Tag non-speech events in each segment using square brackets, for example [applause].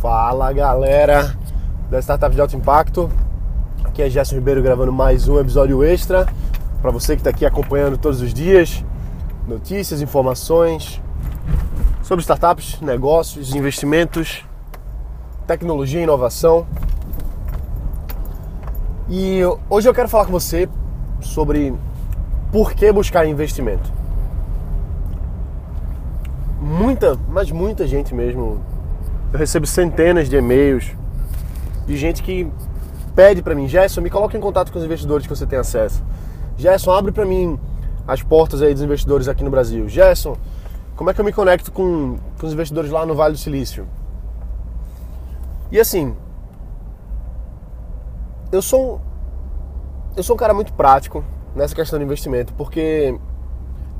Fala galera da Startup de Alto Impacto, aqui é Gerson Ribeiro gravando mais um episódio extra para você que está aqui acompanhando todos os dias notícias, informações sobre startups, negócios, investimentos, tecnologia e inovação. E hoje eu quero falar com você sobre por que buscar investimento. Muita, mas muita gente mesmo eu recebo centenas de e-mails de gente que pede para mim, Gerson, me coloque em contato com os investidores que você tem acesso. Gerson, abre para mim as portas aí dos investidores aqui no Brasil. Gerson, como é que eu me conecto com, com os investidores lá no Vale do Silício? E assim, eu sou eu sou um cara muito prático nessa questão de investimento, porque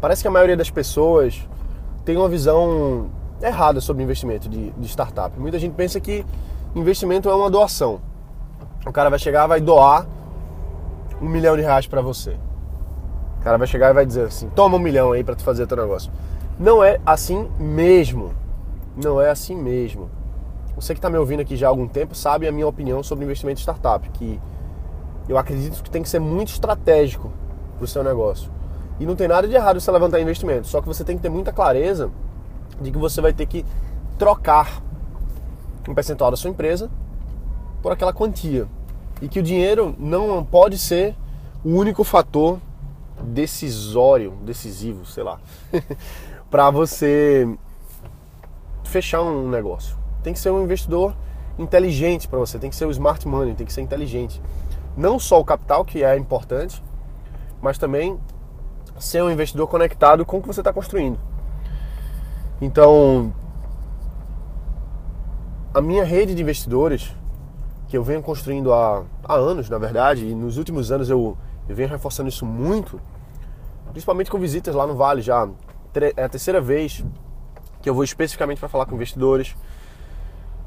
parece que a maioria das pessoas tem uma visão errada sobre investimento de, de startup. Muita gente pensa que investimento é uma doação. O cara vai chegar, vai doar um milhão de reais para você. O cara vai chegar e vai dizer assim: toma um milhão aí para tu fazer teu negócio. Não é assim mesmo. Não é assim mesmo. Você que está me ouvindo aqui já há algum tempo sabe a minha opinião sobre investimento em startup, que eu acredito que tem que ser muito estratégico para o seu negócio. E não tem nada de errado você levantar investimento, só que você tem que ter muita clareza de que você vai ter que trocar um percentual da sua empresa por aquela quantia. E que o dinheiro não pode ser o único fator decisório, decisivo, sei lá, [laughs] para você fechar um negócio. Tem que ser um investidor inteligente para você, tem que ser o smart money, tem que ser inteligente. Não só o capital, que é importante, mas também ser um investidor conectado com o que você está construindo. Então, a minha rede de investidores, que eu venho construindo há, há anos, na verdade, e nos últimos anos eu, eu venho reforçando isso muito, principalmente com visitas lá no Vale já. É a terceira vez que eu vou especificamente para falar com investidores,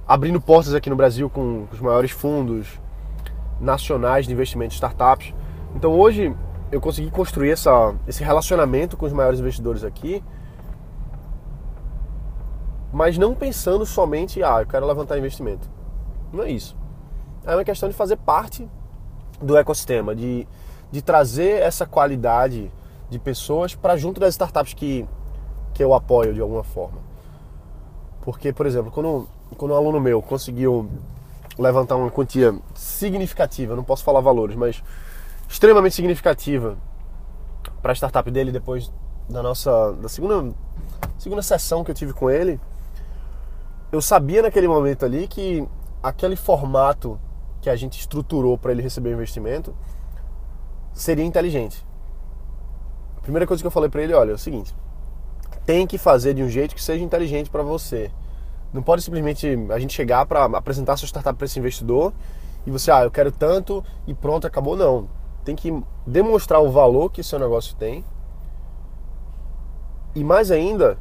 abrindo portas aqui no Brasil com, com os maiores fundos nacionais de investimento startups. Então hoje eu consegui construir essa, esse relacionamento com os maiores investidores aqui mas não pensando somente, ah, eu quero levantar investimento. Não é isso. É uma questão de fazer parte do ecossistema, de, de trazer essa qualidade de pessoas para junto das startups que, que eu apoio de alguma forma. Porque, por exemplo, quando, quando um aluno meu conseguiu levantar uma quantia significativa, não posso falar valores, mas extremamente significativa para a startup dele depois da nossa da segunda segunda sessão que eu tive com ele, eu sabia naquele momento ali que aquele formato que a gente estruturou para ele receber o investimento seria inteligente. A primeira coisa que eu falei para ele, olha, é o seguinte: tem que fazer de um jeito que seja inteligente para você. Não pode simplesmente a gente chegar para apresentar sua startup para esse investidor e você, ah, eu quero tanto e pronto, acabou. Não. Tem que demonstrar o valor que seu negócio tem. E mais ainda,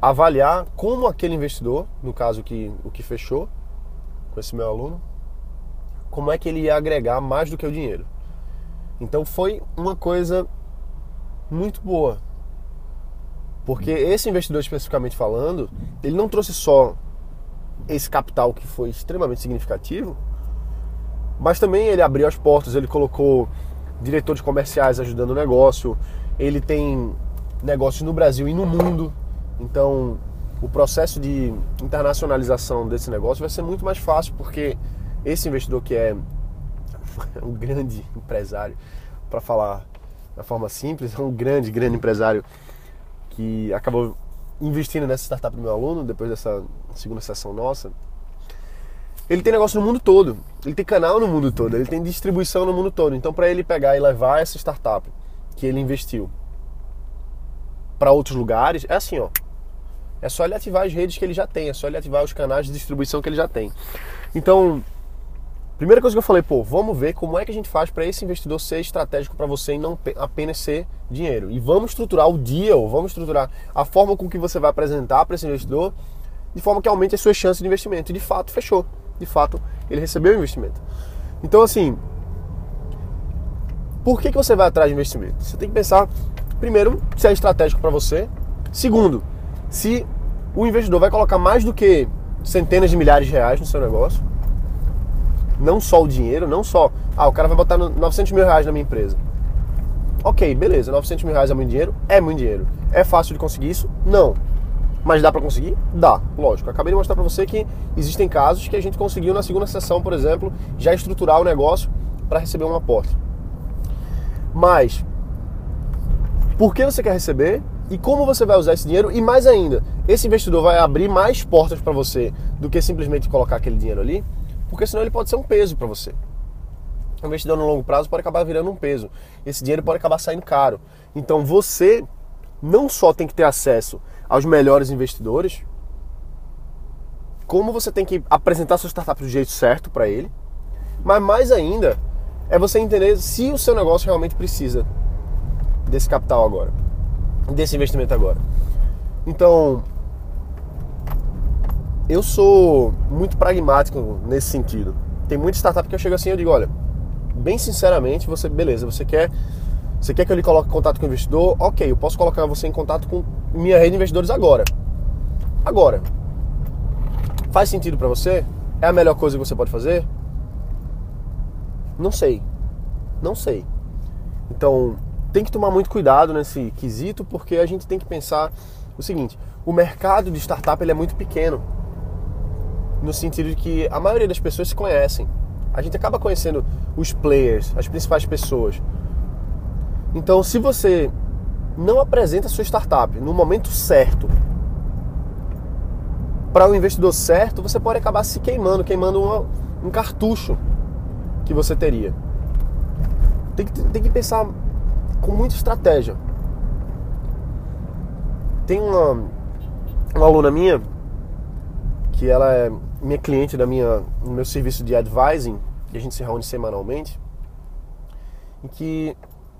avaliar como aquele investidor, no caso que o que fechou com esse meu aluno, como é que ele ia agregar mais do que o dinheiro. Então foi uma coisa muito boa. Porque esse investidor especificamente falando, ele não trouxe só esse capital que foi extremamente significativo, mas também ele abriu as portas, ele colocou diretores comerciais ajudando o negócio, ele tem negócios no Brasil e no mundo, então, o processo de internacionalização desse negócio vai ser muito mais fácil, porque esse investidor que é [laughs] um grande empresário, para falar da forma simples, é um grande, grande empresário que acabou investindo nessa startup do meu aluno, depois dessa segunda sessão nossa. Ele tem negócio no mundo todo, ele tem canal no mundo todo, ele tem distribuição no mundo todo. Então, para ele pegar e levar essa startup que ele investiu para outros lugares, é assim, ó é só ele ativar as redes que ele já tem, é só ele ativar os canais de distribuição que ele já tem. Então, primeira coisa que eu falei, pô, vamos ver como é que a gente faz para esse investidor ser estratégico para você e não apenas ser dinheiro. E vamos estruturar o deal, vamos estruturar a forma com que você vai apresentar para esse investidor de forma que aumente as suas chances de investimento. E de fato, fechou. De fato, ele recebeu o investimento. Então, assim, por que, que você vai atrás de investimento? Você tem que pensar, primeiro, se é estratégico para você. Segundo, se o investidor vai colocar mais do que centenas de milhares de reais no seu negócio. Não só o dinheiro, não só. Ah, o cara vai botar 900 mil reais na minha empresa. Ok, beleza, 900 mil reais é muito dinheiro? É muito dinheiro. É fácil de conseguir isso? Não. Mas dá para conseguir? Dá, lógico. Acabei de mostrar para você que existem casos que a gente conseguiu na segunda sessão, por exemplo, já estruturar o negócio para receber um aporte. Mas por que você quer receber e como você vai usar esse dinheiro e mais ainda, esse investidor vai abrir mais portas para você do que simplesmente colocar aquele dinheiro ali, porque senão ele pode ser um peso para você. O investidor no longo prazo pode acabar virando um peso. Esse dinheiro pode acabar saindo caro. Então você não só tem que ter acesso aos melhores investidores, como você tem que apresentar sua startup do jeito certo para ele, mas mais ainda é você entender se o seu negócio realmente precisa desse capital agora, desse investimento agora. Então, eu sou muito pragmático nesse sentido. Tem muita startup que eu chego assim eu digo, olha, bem sinceramente, você, beleza, você quer, você quer que eu lhe coloque em contato com o investidor? Ok, eu posso colocar você em contato com minha rede de investidores agora. Agora, faz sentido para você? É a melhor coisa que você pode fazer? Não sei. Não sei. Então, tem que tomar muito cuidado nesse quesito, porque a gente tem que pensar o seguinte: o mercado de startup ele é muito pequeno, no sentido de que a maioria das pessoas se conhecem a gente acaba conhecendo os players, as principais pessoas. Então, se você não apresenta a sua startup no momento certo, para o um investidor certo, você pode acabar se queimando, queimando uma, um cartucho que você teria. Tem que, tem que pensar com muita estratégia. Tem uma, uma aluna minha que ela é minha cliente da minha, no meu serviço de advising, e a gente se reúne semanalmente, em que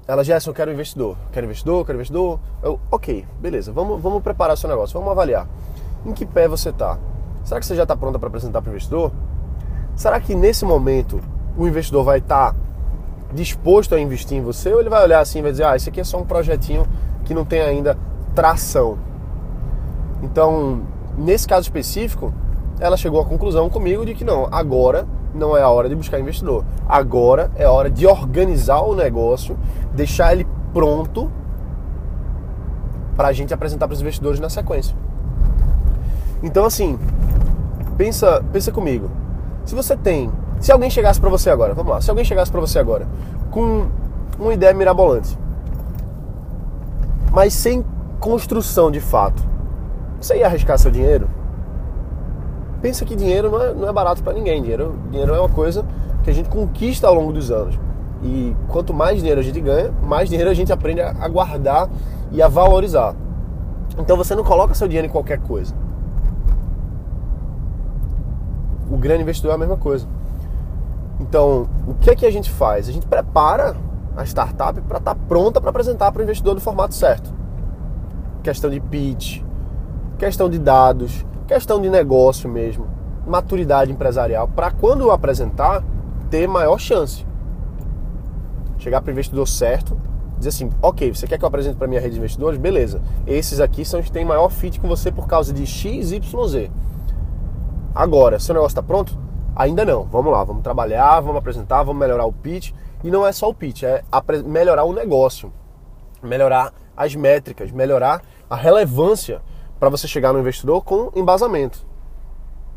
ela, Gerson, eu quero investidor, quero investidor, quero investidor. Eu, ok, beleza, vamos, vamos preparar seu negócio, vamos avaliar. Em que pé você está? Será que você já está pronta para apresentar para o investidor? Será que nesse momento o investidor vai estar tá disposto a investir em você ou ele vai olhar assim e vai dizer, ah, esse aqui é só um projetinho que não tem ainda tração? Então, nesse caso específico, ela chegou à conclusão comigo de que não, agora não é a hora de buscar investidor. Agora é a hora de organizar o negócio, deixar ele pronto para a gente apresentar para os investidores na sequência. Então assim, pensa, pensa comigo. Se você tem, se alguém chegasse para você agora, vamos lá, se alguém chegasse para você agora com uma ideia mirabolante, mas sem construção de fato, você ia arriscar seu dinheiro? pensa que dinheiro não é, não é barato para ninguém. Dinheiro, dinheiro é uma coisa que a gente conquista ao longo dos anos. E quanto mais dinheiro a gente ganha, mais dinheiro a gente aprende a guardar e a valorizar. Então você não coloca seu dinheiro em qualquer coisa. O grande investidor é a mesma coisa. Então, o que é que a gente faz? A gente prepara a startup para estar tá pronta para apresentar para o investidor do formato certo. Questão de pitch, questão de dados, questão de negócio mesmo, maturidade empresarial, para quando apresentar, ter maior chance. Chegar para o investidor certo, dizer assim, ok, você quer que eu apresente para minha rede de investidores? Beleza. Esses aqui são os que têm maior fit com você por causa de X, Y, Z. Agora, seu negócio está pronto? Ainda não. Vamos lá, vamos trabalhar, vamos apresentar, vamos melhorar o pitch. E não é só o pitch, é melhorar o negócio, melhorar as métricas, melhorar a relevância para você chegar no investidor com embasamento.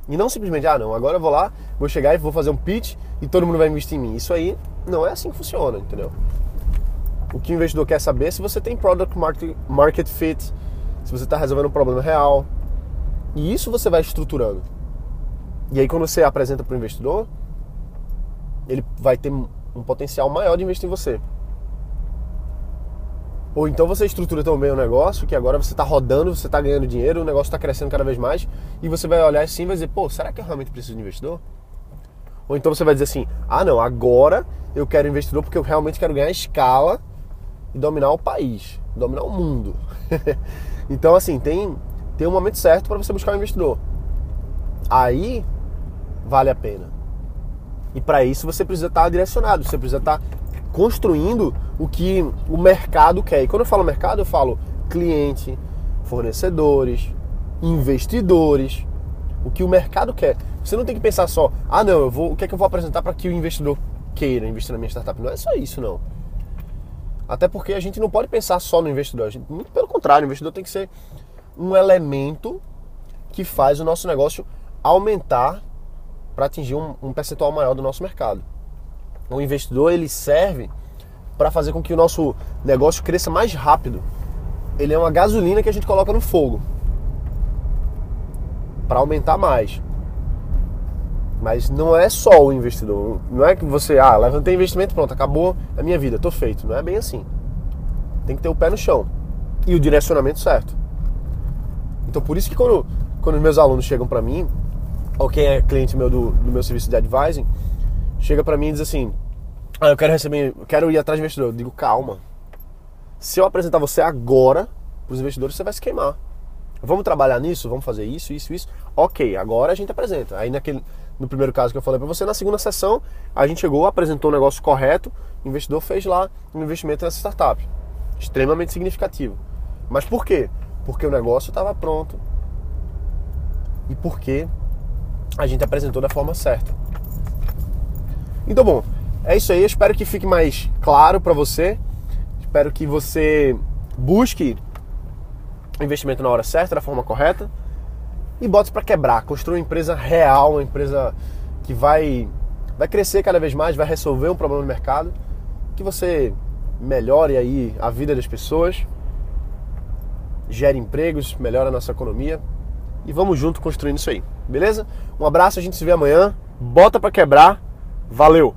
E não simplesmente, ah, não, agora eu vou lá, vou chegar e vou fazer um pitch e todo mundo vai investir em mim. Isso aí não é assim que funciona, entendeu? O que o investidor quer saber é se você tem product market, fit, se você está resolvendo um problema real. E isso você vai estruturando. E aí quando você apresenta para o investidor, ele vai ter um potencial maior de investir em você. Ou então você estrutura tão bem o negócio que agora você está rodando, você está ganhando dinheiro, o negócio está crescendo cada vez mais e você vai olhar assim e vai dizer, pô, será que eu realmente preciso de investidor? Ou então você vai dizer assim, ah não, agora eu quero investidor porque eu realmente quero ganhar escala e dominar o país, dominar o mundo. [laughs] então assim, tem, tem um momento certo para você buscar um investidor. Aí vale a pena. E para isso você precisa estar tá direcionado, você precisa estar tá construindo o que o mercado quer. E quando eu falo mercado, eu falo cliente, fornecedores, investidores. o que o mercado quer. Você não tem que pensar só, ah não, eu vou, o que é que eu vou apresentar para que o investidor queira investir na minha startup. Não é só isso, não. Até porque a gente não pode pensar só no investidor. Gente, muito pelo contrário, o investidor tem que ser um elemento que faz o nosso negócio aumentar para atingir um, um percentual maior do nosso mercado. O investidor ele serve para fazer com que o nosso negócio cresça mais rápido. Ele é uma gasolina que a gente coloca no fogo para aumentar mais. Mas não é só o investidor. Não é que você, ah, levantei investimento, pronto, acabou a minha vida, tô feito. Não é bem assim. Tem que ter o pé no chão e o direcionamento certo. Então por isso que quando, quando meus alunos chegam para mim, ou quem é cliente meu do, do meu serviço de advising, chega para mim e diz assim: ah, eu quero receber, eu quero ir atrás de investidor. Eu digo, calma. Se eu apresentar você agora para os investidores, você vai se queimar. Vamos trabalhar nisso? Vamos fazer isso, isso, isso. Ok, agora a gente apresenta. Aí naquele, no primeiro caso que eu falei para você, na segunda sessão, a gente chegou, apresentou o negócio correto, o investidor fez lá um investimento nessa startup. Extremamente significativo. Mas por quê? Porque o negócio estava pronto. E porque a gente apresentou da forma certa. Então, bom, é isso aí. Eu espero que fique mais claro para você. Espero que você busque investimento na hora certa, da forma correta e bote para quebrar, construa uma empresa real, uma empresa que vai vai crescer cada vez mais, vai resolver um problema no mercado, que você melhore aí a vida das pessoas, gere empregos, melhore a nossa economia e vamos junto construindo isso aí, beleza? Um abraço, a gente se vê amanhã. Bota para quebrar. Valeu.